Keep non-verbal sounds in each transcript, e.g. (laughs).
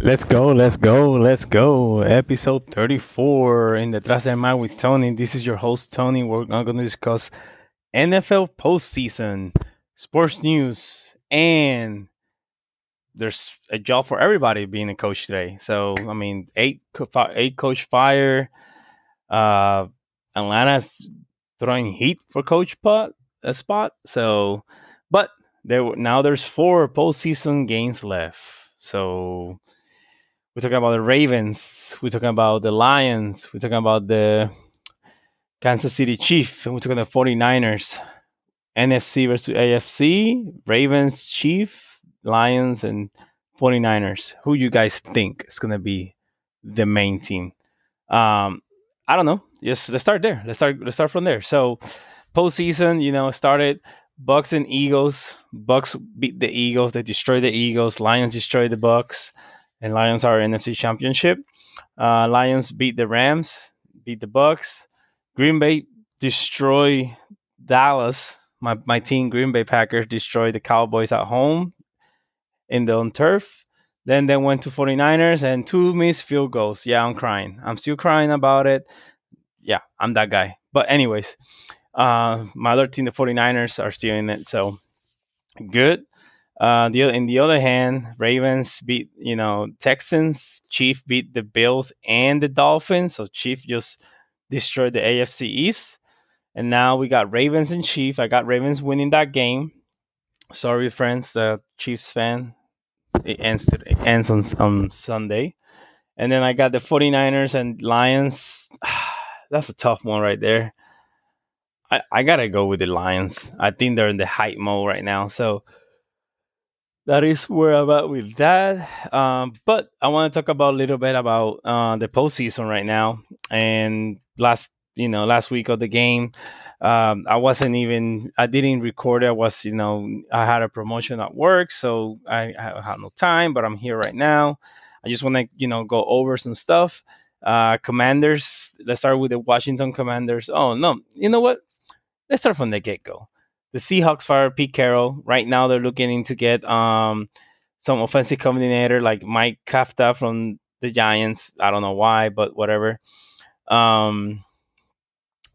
Let's go, let's go, let's go. Episode 34 in the Detrás del Mic with Tony. This is your host, Tony. We're going to discuss NFL postseason, sports news, and there's a job for everybody being a coach today. So, I mean, eight, eight coach fire. Uh, Atlanta's throwing heat for coach pot, a spot. So, but there now there's four postseason games left. So we're talking about the Ravens. We're talking about the Lions. We're talking about the Kansas City Chiefs. And we're talking about the 49ers. NFC versus AFC. Ravens, Chief, Lions, and 49ers. Who you guys think is going to be the main team? Um, I don't know. Just let's start there. Let's start. Let's start from there. So, postseason, you know, started. Bucks and Eagles. Bucks beat the Eagles. They destroyed the Eagles. Lions destroyed the Bucks and Lions are NFC Championship. Uh, Lions beat the Rams, beat the Bucks. Green Bay destroy Dallas. My my team, Green Bay Packers, destroyed the Cowboys at home in the on turf. Then they went to 49ers and two missed field goals. Yeah, I'm crying. I'm still crying about it. Yeah, I'm that guy. But anyways, uh, my other team, the 49ers, are still in it. So good. Uh, the in the other hand, Ravens beat you know Texans. Chief beat the Bills and the Dolphins. So Chief just destroyed the AFC East. And now we got Ravens and Chief. I got Ravens winning that game. Sorry, friends, the Chiefs fan. It ends it ends on on Sunday. And then I got the 49ers and Lions. (sighs) That's a tough one right there. I, I gotta go with the Lions. I think they're in the hype mode right now. So that is where I'm at with that. Um, but I want to talk about a little bit about uh, the postseason right now. And last, you know, last week of the game, um, I wasn't even, I didn't record it. I was, you know, I had a promotion at work, so I, I had no time. But I'm here right now. I just want to, you know, go over some stuff. Uh, commanders. Let's start with the Washington Commanders. Oh no, you know what? Let's start from the get go the Seahawks fired Pete Carroll. Right now, they're looking to get um, some offensive coordinator like Mike Kafka from the Giants. I don't know why, but whatever. Um,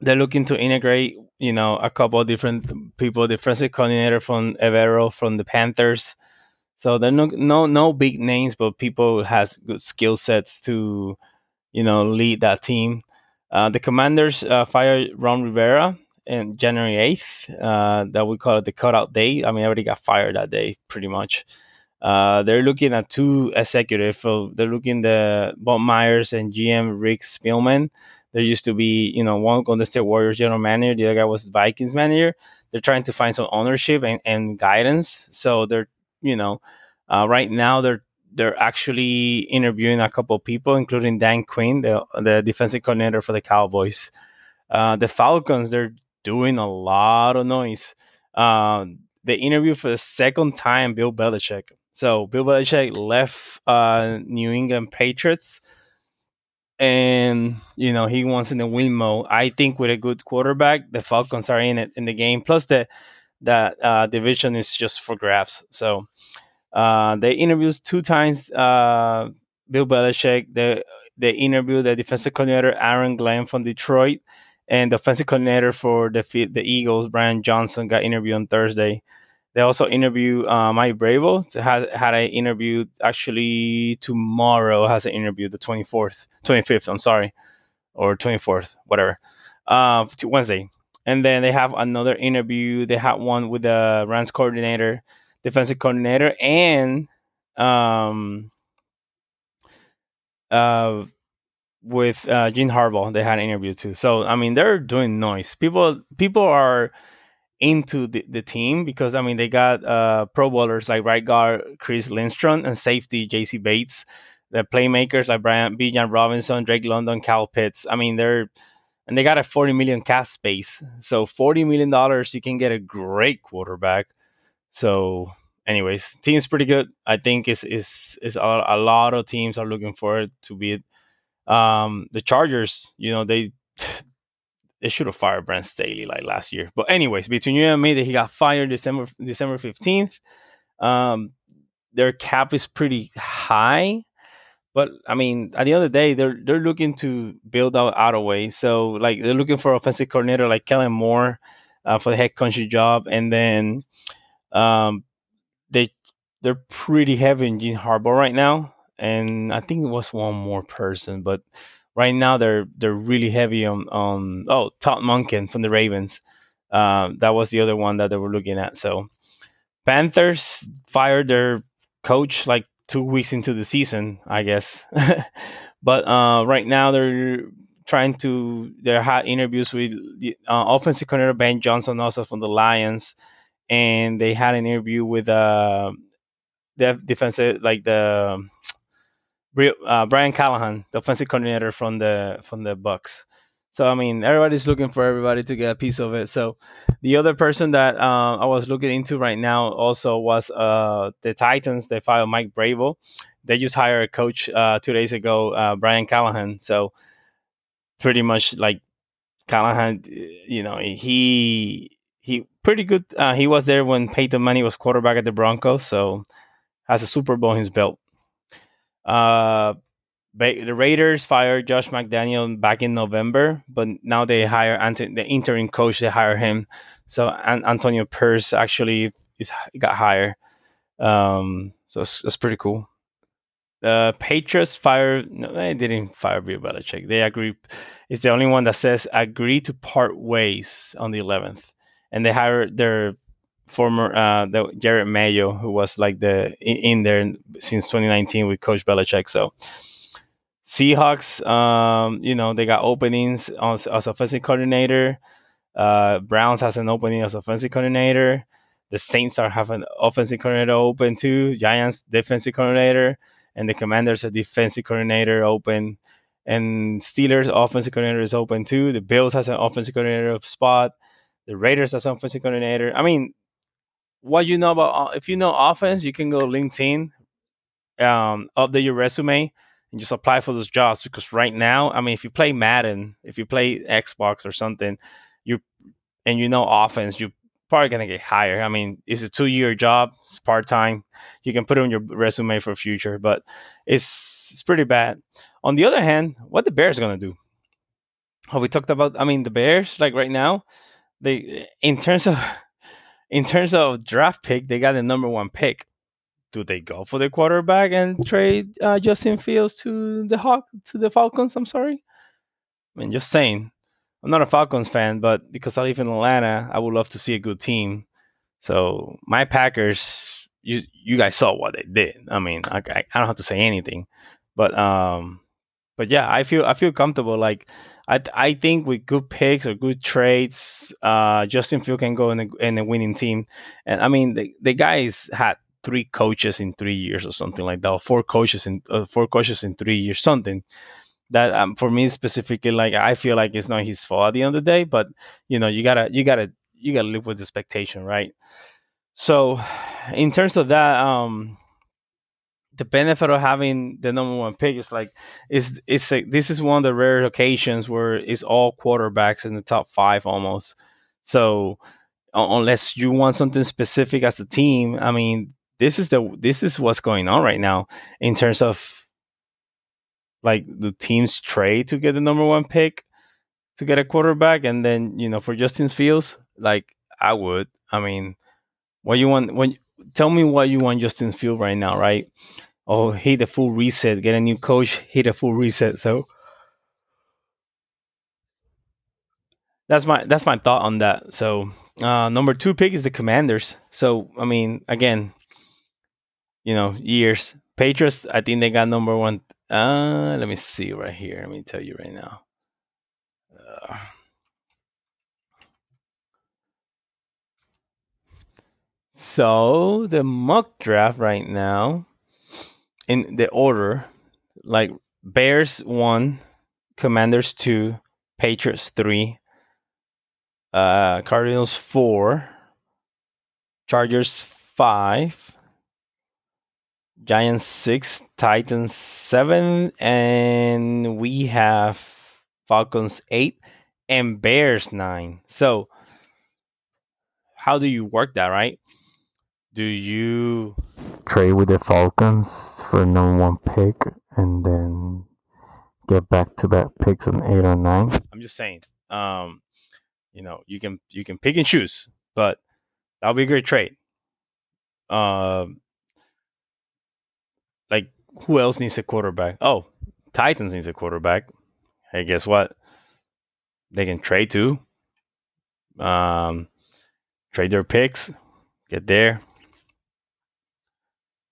they're looking to integrate, you know, a couple of different people. Defensive coordinator from Evero from the Panthers. So they're no no no big names, but people has good skill sets to, you know, lead that team. Uh, the Commanders uh, fired Ron Rivera in January 8th. Uh, that we call it the cutout day. I mean, I already got fired that day, pretty much. Uh, they're looking at two executives. They're looking the Bob Myers and GM Rick Spielman. There used to be, you know, one Golden State Warriors general manager, the other guy was Vikings manager. They're trying to find some ownership and, and guidance. So they're, you know, uh, right now they're they're actually interviewing a couple people, including Dan Quinn, the the defensive coordinator for the Cowboys. Uh, the Falcons, they're doing a lot of noise. Um, they interviewed for the second time Bill Belichick. So Bill Belichick left uh, New England Patriots, and you know he wants in the win mode. I think with a good quarterback, the Falcons are in it in the game. Plus the that uh, division is just for grabs. So uh, they interviewed two times uh, Bill Belichick. They they interviewed the defensive coordinator Aaron Glenn from Detroit and the offensive coordinator for the the Eagles, Brian Johnson, got interviewed on Thursday. They also interview uh, Mike Vrabel. Had had an interview actually tomorrow. Has an interview the 24th, 25th. I'm sorry, or 24th, whatever. Uh, Wednesday, and then they have another interview. They had one with the Rams coordinator, defensive coordinator, and um, uh, with uh, Jim Harbaugh. They had an interview too. So I mean, they're doing noise. People people are into the, the team because I mean they got uh, Pro Bowlers like right guard Chris Lindstrom and safety Jessie Bates. The playmakers like Brian Bijan Robinson, Drake London, Cal Pitts. I mean they're and they got a 40 million cap space. So 40 million dollars, you can get a great quarterback. So, anyways, team's pretty good. I think is is is a, a lot of teams are looking forward to be um, the Chargers, you know, they (sighs) they should have fired Brent Staley like last year. But anyways, between you and me, that he got fired December December fifteenth. Um, their cap is pretty high. But I mean, at the end of the day, they're they're looking to build out Ottaway. So like they're looking for offensive coordinator like Kellen Moore uh, for the head coaching job, and then um, they they're pretty heavy in Jim Harbaugh right now, and I think it was one more person, but right now they're they're really heavy on on oh Todd Monken from the Ravens. Um, that was the other one that they were looking at. So Panthers fired their coach like two weeks into the season, I guess. (laughs) but uh, right now they're trying to they had interviews with the uh, offensive coordinator Ben Johnson also from the Lions, and they had an interview with uh the defensive like the uh, Brian Callahan, the offensive coordinator from the from the Bucks. So I mean, everybody's looking for everybody to get a piece of it. So the other person that uh, I was looking into right now also was uh, the Titans. They fired Mike Vrabel. They just hired a coach uh, two days ago, uh, Brian Callahan. So pretty much like Callahan, you know, he he pretty good. Uh, he was there when Peyton Manning was quarterback at the Broncos, so has a Super Bowl in his belt. Uh, the Raiders fired Josh McDaniel back in November, but now they hire the interim coach. They hire him, so Antonio Pierce actually is got hired. Um, so it's, it's pretty cool. The Patriots fired. No, they didn't fire Bill Belichick. They agree. It's the only one that says agree to part ways on the 11th, and they hired their former uh, the Jerod Mayo, who was like the in, in there since 2019 with Coach Belichick. So Seahawks, um, you know, they got openings as, as offensive coordinator. Uh, Browns has an opening as offensive coordinator. The Saints are having offensive coordinator open too. Giants defensive coordinator, and the Commanders a defensive coordinator open. And Steelers offensive coordinator is open too. The Bills has an offensive coordinator of spot. The Raiders has an offensive coordinator. I mean, what you know about if you know offense, you can go LinkedIn, um, update your resume and just apply for those jobs because right now, I mean, if you play Madden, if you play Xbox or something, you and you know offense, you're probably gonna get hired. I mean, it's a two-year job, it's part-time. You can put it on your resume for future, but it's it's pretty bad. On the other hand, what the Bears gonna do? Have we talked about? I mean, the Bears, like right now, they in terms of in terms of draft pick, they got the number one pick do they go for the quarterback and trade uh, Justin Fields to the Hawk to the Falcons? I'm sorry. I mean, just saying. I'm not a Falcons fan, but because I live in Atlanta, I would love to see a good team. So my Packers, you you guys saw what they did. I mean, I, I don't have to say anything, but um, but yeah, I feel I feel comfortable. Like I I think with good picks or good trades, uh, Justin Field can go in a, in a winning team. And I mean, the the guys had three coaches in three years or something like that, or four coaches in uh, four coaches in three years, something that um, for me specifically, like I feel like it's not his fault at the end of the day, but you know, you gotta you gotta you gotta live with the expectation, right? So, in terms of that, um, the benefit of having the number one pick is like is it's like this is one of the rare occasions where it's all quarterbacks in the top five almost. So unless you want something specific as a team, I mean, this is the this is what's going on right now in terms of like the teams trade to get the number one pick to get a quarterback and then you know for Justin Fields like I would I mean what you want when tell me what you want Justin Fields right now right oh hit a full reset get a new coach hit a full reset so that's my that's my thought on that so uh, number two pick is the Commanders so I mean again you know, years. Patriots, I think they got number one. Uh, let me see right here. Let me tell you right now. Uh, so the mock draft right now, in the order, like Bears one, Commanders two, Patriots three, uh, Cardinals four, Chargers five, Giants six, Titans seven, and we have Falcons eight and Bears nine. So, how do you work that, right? Do you trade with the Falcons for a number one pick and then get back to back picks on eight or nine. I'm just saying. Um, you know, you can you can pick and choose, but that'll be a great trade. Um, like who else needs a quarterback? Oh, Titans needs a quarterback. Hey, guess what? They can trade too. Um, trade their picks, get there,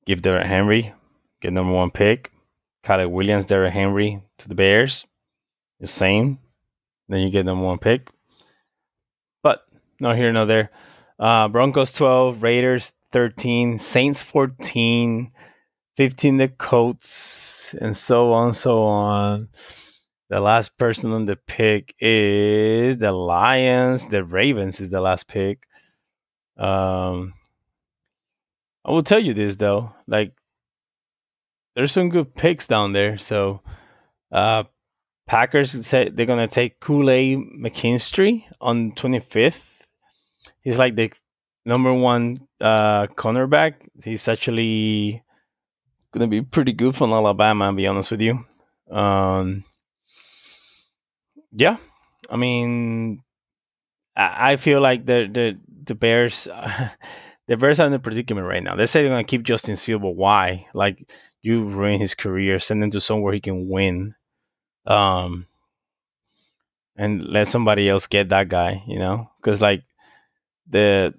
give Derrick Henry, get number one pick. Caleb Williams, Derrick Henry to the Bears, the same. Then you get number one pick. But no here, no there. Uh, Broncos 12, Raiders 13, Saints 14, 15 the Colts, and so on, so on. The last person on the pick is the Lions. The Ravens is the last pick. Um, I will tell you this though, like there's some good picks down there. So, uh, Packers say they're gonna take Kool-Aid McKinstry on 25th. He's like the number one uh, cornerback. He's actually gonna be pretty good from Alabama. I'll be honest with you. Um, yeah, I mean, I, I feel like the the the Bears. (laughs) The Bears are in a predicament right now. They say they're gonna keep Justin Field, but why? Like you ruin his career, send him to somewhere he can win, um, and let somebody else get that guy. You know, because like the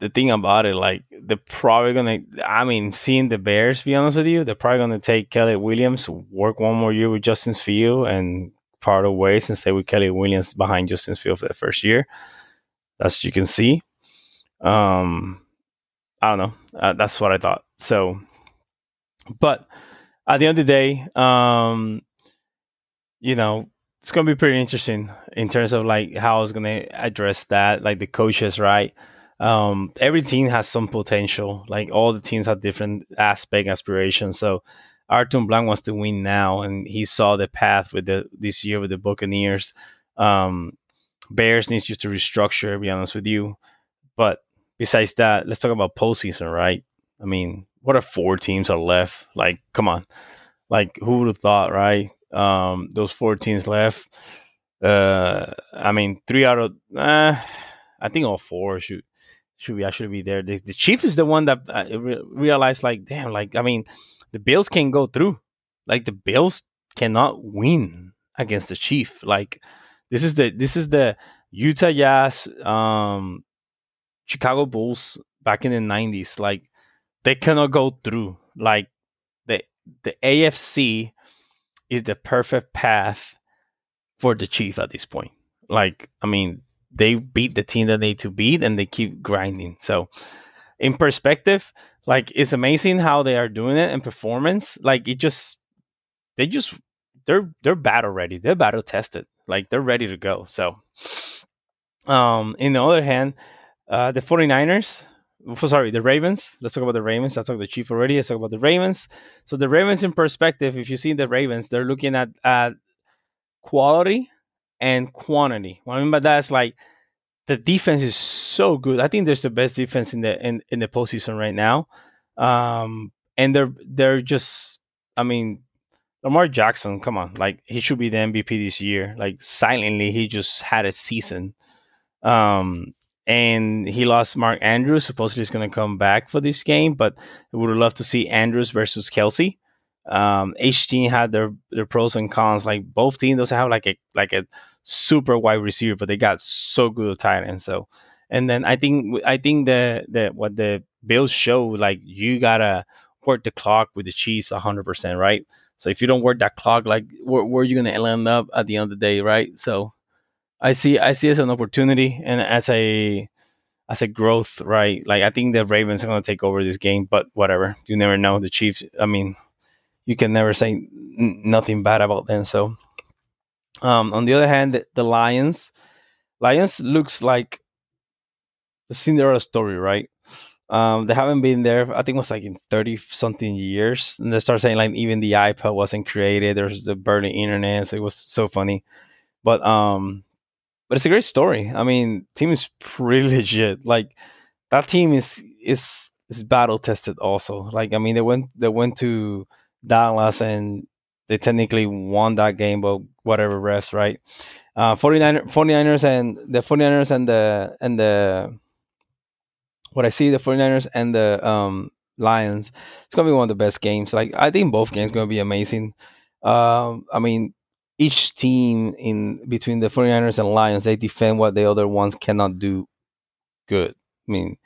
the thing about it, like they're probably gonna. I mean, seeing the Bears, be honest with you, they're probably gonna take Kelly Williams, work one more year with Justin Field, and part of ways and stay with Kelly Williams behind Justin Field for the first year. That's you can see. Um, I don't know. Uh, that's what I thought. So but at the end of the day, um, you know, it's gonna be pretty interesting in terms of like how I was gonna address that, like the coaches, right? Um, every team has some potential. Like all the teams have different aspect aspirations. So Arthur Blank wants to win now, and he saw the path with the this year with the Buccaneers. Um, Bears needs just to restructure. To be honest with you, but besides that, let's talk about postseason, right? I mean, what if four teams are left? Like, come on. Like, who would have thought, right? Um, those four teams left. Uh, I mean, three out of, uh, I think all four should should be actually be there. The, the Chief is the one that I re- realized, like, damn, like, I mean, the Bills can't go through. Like, the Bills cannot win against the Chief. Like, this is the this is the Utah Jazz, um, Chicago Bulls back in the '90s. Like, they cannot go through. Like the the AFC is the perfect path for the Chief at this point. Like I mean, they beat the team that they need to beat and they keep grinding. So in perspective, like it's amazing how they are doing it in performance. Like it just they just they're they're battle ready. They're battle tested. Like they're ready to go. So um in the other hand, uh the 49ers sorry, the Ravens. Let's talk about the Ravens. I talked the Chief already. Let's talk about the Ravens. So the Ravens in perspective, if you see the Ravens, they're looking at at quality and quantity. What I mean by that is like the defense is so good. I think there's the best defense in the in, in the postseason right now. Um, and they're they're just I mean Lamar Jackson, come on, like he should be the MVP this year. Like silently, he just had a season. Um, and he lost Mark Andrews. Supposedly he's going to come back for this game, but I would loved to see Andrews versus Kelce. Um, each team had their their pros and cons. Like both teams doesn't have like a like a super wide receiver, but they got so good at tight end. So, and then I think I think the the what the Bills show like you gotta work the clock with the Chiefs 100%, right? So if you don't work that clock, like where, where are you gonna end up at the end of the day, right? So I see I see as an opportunity and as a as a growth, right? Like I think the Ravens are going to take over this game, but whatever. You never know. The Chiefs. I mean, you can never say n- nothing bad about them. So, um, on the other hand, the, the Lions, Lions looks like the Cinderella story, right? Um, they haven't been there. I think it was like in thirty something years, and they start saying like even the iPod wasn't created. There's the burning internet, so it was so funny. But um, but it's a great story. I mean, team is pretty (laughs) legit. Like that team is is is battle tested also. Like I mean, they went they went to Dallas and they technically won that game, but whatever refs, right? Uh, 49, 49ers and the 49ers and the and the what I see the 49ers and the um, Lions. It's gonna be one of the best games. Like I think both games gonna be amazing. Um, I mean, each team in between the 49ers and Lions, they defend what the other ones cannot do good. I mean,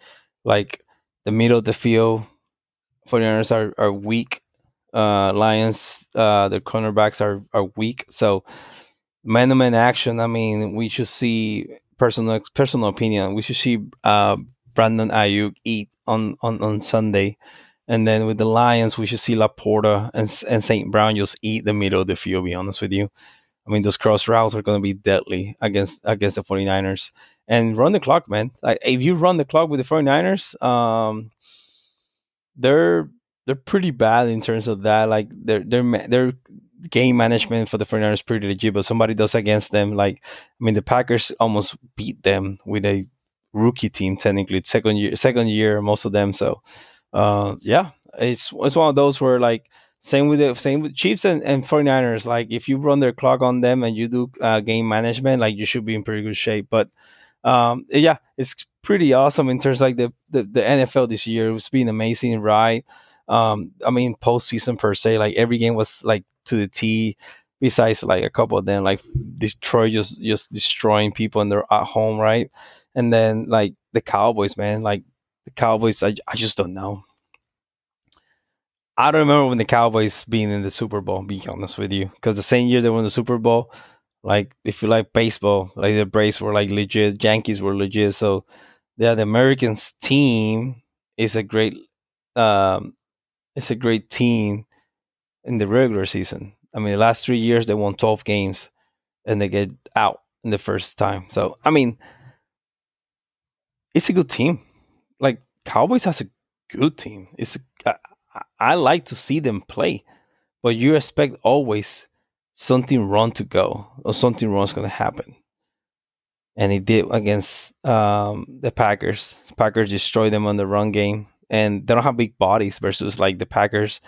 like the middle of the field, 49ers are, are weak. Uh, Lions, uh, the cornerbacks are, are weak. So man to man action, I mean, we should see personal personal opinion. We should see uh, Brandon Aiyuk eat on, on, on Sunday. And then with the Lions, we should see LaPorta and, and St. Brown just eat the middle of the field, be honest with you. I mean, those cross routes are going to be deadly against against the 49ers. And run the clock, man. Like, if you run the clock with the 49ers, um, they're they're pretty bad in terms of that. Like, their their their game management for the 49ers is pretty legit, but somebody does against them. Like, I mean, the Packers almost beat them with a rookie team technically second year second year most of them so uh, yeah it's it's one of those where like same with the same with Chiefs and, and 49ers like if you run their clock on them and you do uh, game management like you should be in pretty good shape. But um, yeah it's pretty awesome in terms of like the, the, the NFL this year. It's been amazing right? Um, I mean postseason per se like every game was like to the T besides like a couple of them like Detroit just just destroying people and they're at home right? And then like the Cowboys, man, like the Cowboys, I, I just don't know. I don't remember when the Cowboys being in the Super Bowl. Be honest with you, because the same year they won the Super Bowl, like if you like baseball, like the Braves were like legit, Yankees were legit. So yeah, the Americans team is a great, um, it's a great team in the regular season. I mean, the last three years they won 12 games, and they get out in the first time. So I mean, it's a good team. Like Cowboys has a good team. It's I, like to see them play, but you expect always something wrong to go or something wrong is going to happen. And he did against um, the Packers. Packers destroyed them on the run game, and they don't have big bodies versus like the Packers.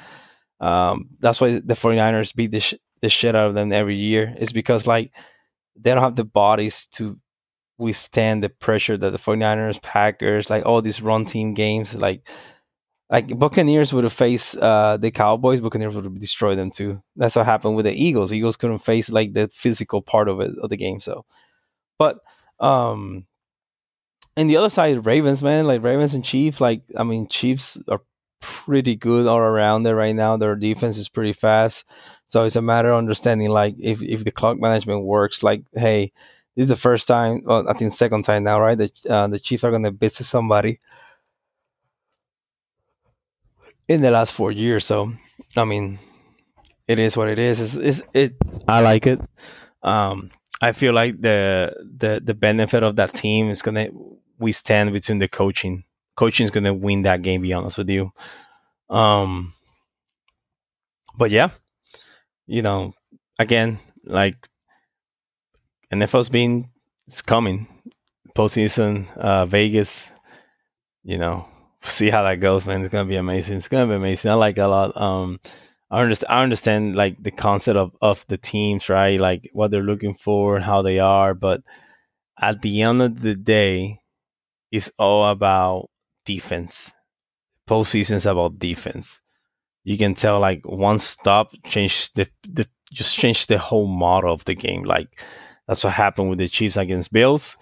Um, that's why the 49ers beat the, sh- the shit out of them every year. It's because like they don't have the bodies to withstand the pressure that the 49ers, Packers, like all these run team games, like like Buccaneers would have faced uh, the Cowboys, Buccaneers would have destroyed them too. That's what happened with the Eagles. Eagles couldn't face like the physical part of it of the game. So, but um, and the other side, Ravens, man, like Ravens and Chiefs, like I mean, Chiefs are pretty good all around there right now. Their defense is pretty fast, so it's a matter of understanding like if if the clock management works. Like, hey, this is the first time, well, I think second time now, right? That uh, the Chiefs are going to visit somebody in the last four years. So, I mean, it is what it is. It's, it's, it. I like it. Um, I feel like the the the benefit of that team is gonna we stand between the coaching. Coaching is gonna win that game. Be honest with you. Um, but yeah, you know, again, like NFL's been it's coming postseason uh, Vegas. You know, (laughs) see how that goes, man. It's gonna be amazing. It's gonna be amazing. I like a lot. Um, I understand. I understand like the concept of of the teams, right? Like what they're looking for how they are. But at the end of the day, it's all about defense. Postseason is about defense. You can tell like one stop change the the just change the whole model of the game. Like that's what happened with the Chiefs against Bills.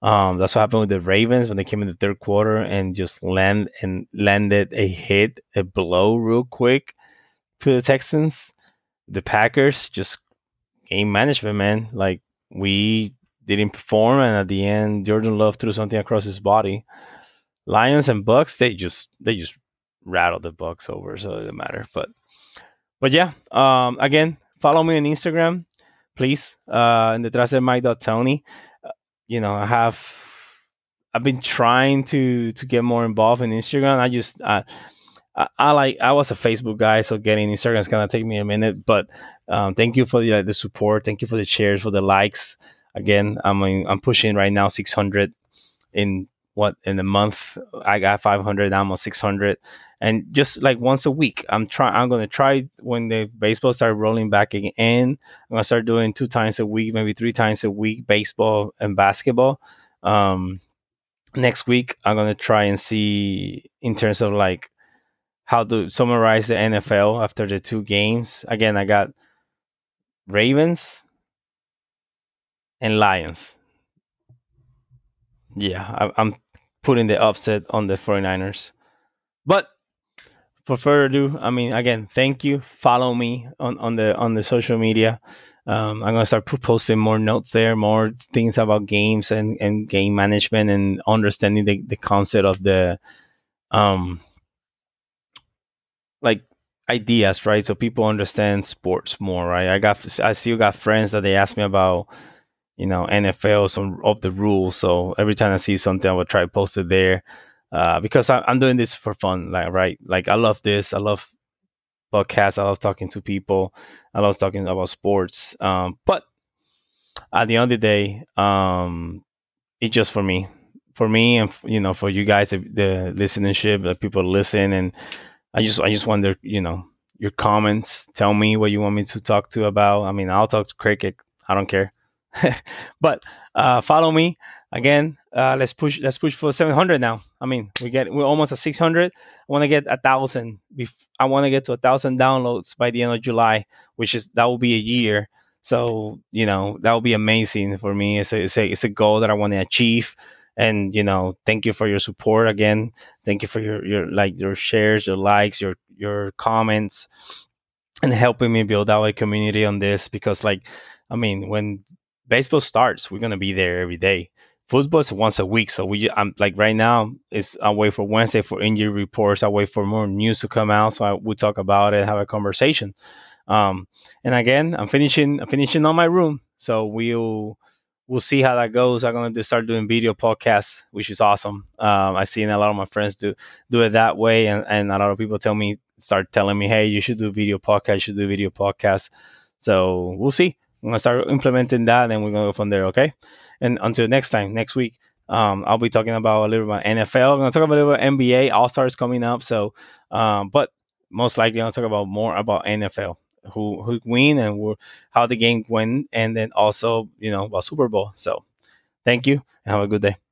Um, that's what happened with the Ravens when they came in the third quarter and just land and landed a hit, a blow real quick to the Texans. The Packers just game management, man. Like we didn't perform, and at the end, Jordan Love threw something across his body. Lions and Bucks, they just they just rattled the Bucks over, so it doesn't matter. But but yeah, um, again, follow me on Instagram please, uh, in the Tony. Uh, you know, I have I've been trying to to get more involved in Instagram. I just uh, I, I, like I was a Facebook guy, so getting Instagram is gonna take me a minute. But um, thank you for the the support. Thank you for the shares, for the likes. Again, I mean I'm pushing right now 600 in what in a month I got 500, almost 600, and just like once a week, I'm trying. I'm gonna try when the baseball start rolling back again. I'm gonna start doing two times a week, maybe three times a week, baseball and basketball. Um, next week, I'm gonna try and see in terms of like how to summarize the NFL after the two games. Again, I got Ravens and Lions. Yeah, I, I'm putting the upset on the 49ers. But for further ado, I mean, again, thank you. Follow me on, on the on the social media. Um, I'm gonna start posting more notes there, more things about games and, and game management and understanding the, the concept of the um like ideas, right? So people understand sports more, right? I got I still got friends that they ask me about you know NFL some of the rules. So every time I see something, I will try to post it there uh, because I, am doing this for fun. Like right, like I love this. I love podcasts. I love talking to people. I love talking about sports. Um, but at the end of the day, um, it's just for me, for me, and you know, for you guys, the listenership, the people listen, and I just I just wonder, you know, your comments. Tell me what you want me to talk to about. I mean, I'll talk to cricket. I don't care. (laughs) but uh, follow me again. Uh, let's push. Let's push for 700 now. I mean, we get we're almost at 600. I want to get a thousand. I want to get to a thousand downloads by the end of July, which is that will be a year. So you know that will be amazing for me. It's a it's a, it's a goal that I want to achieve. And you know, thank you for your support again. Thank you for your your like your shares, your likes, your your comments, and helping me build out a community on this because like I mean, when baseball starts, we're gonna be there every day. Football is once a week, so we I'm like right now it's I wait for Wednesday for injury reports. I wait for more news to come out, so I will talk about it, have a conversation. Um, and again, I'm finishing I'm finishing on my room, so we'll we'll see how that goes. I'm gonna start doing video podcasts, which is awesome. Um, I've seen a lot of my friends do do it that way, and, and a lot of people tell me start telling me, hey, you should do video podcast, you should do video podcast. So we'll see. I'm gonna start implementing that, and we're gonna go from there. Okay. And until next time, next week, um, I'll be talking about a little about NFL. I'm gonna talk about a little NBA. All Stars coming up. So, um, but most likely, I'll talk about more about NFL, who who win and how the game went, and then also you know about Super Bowl. So, thank you and have a good day.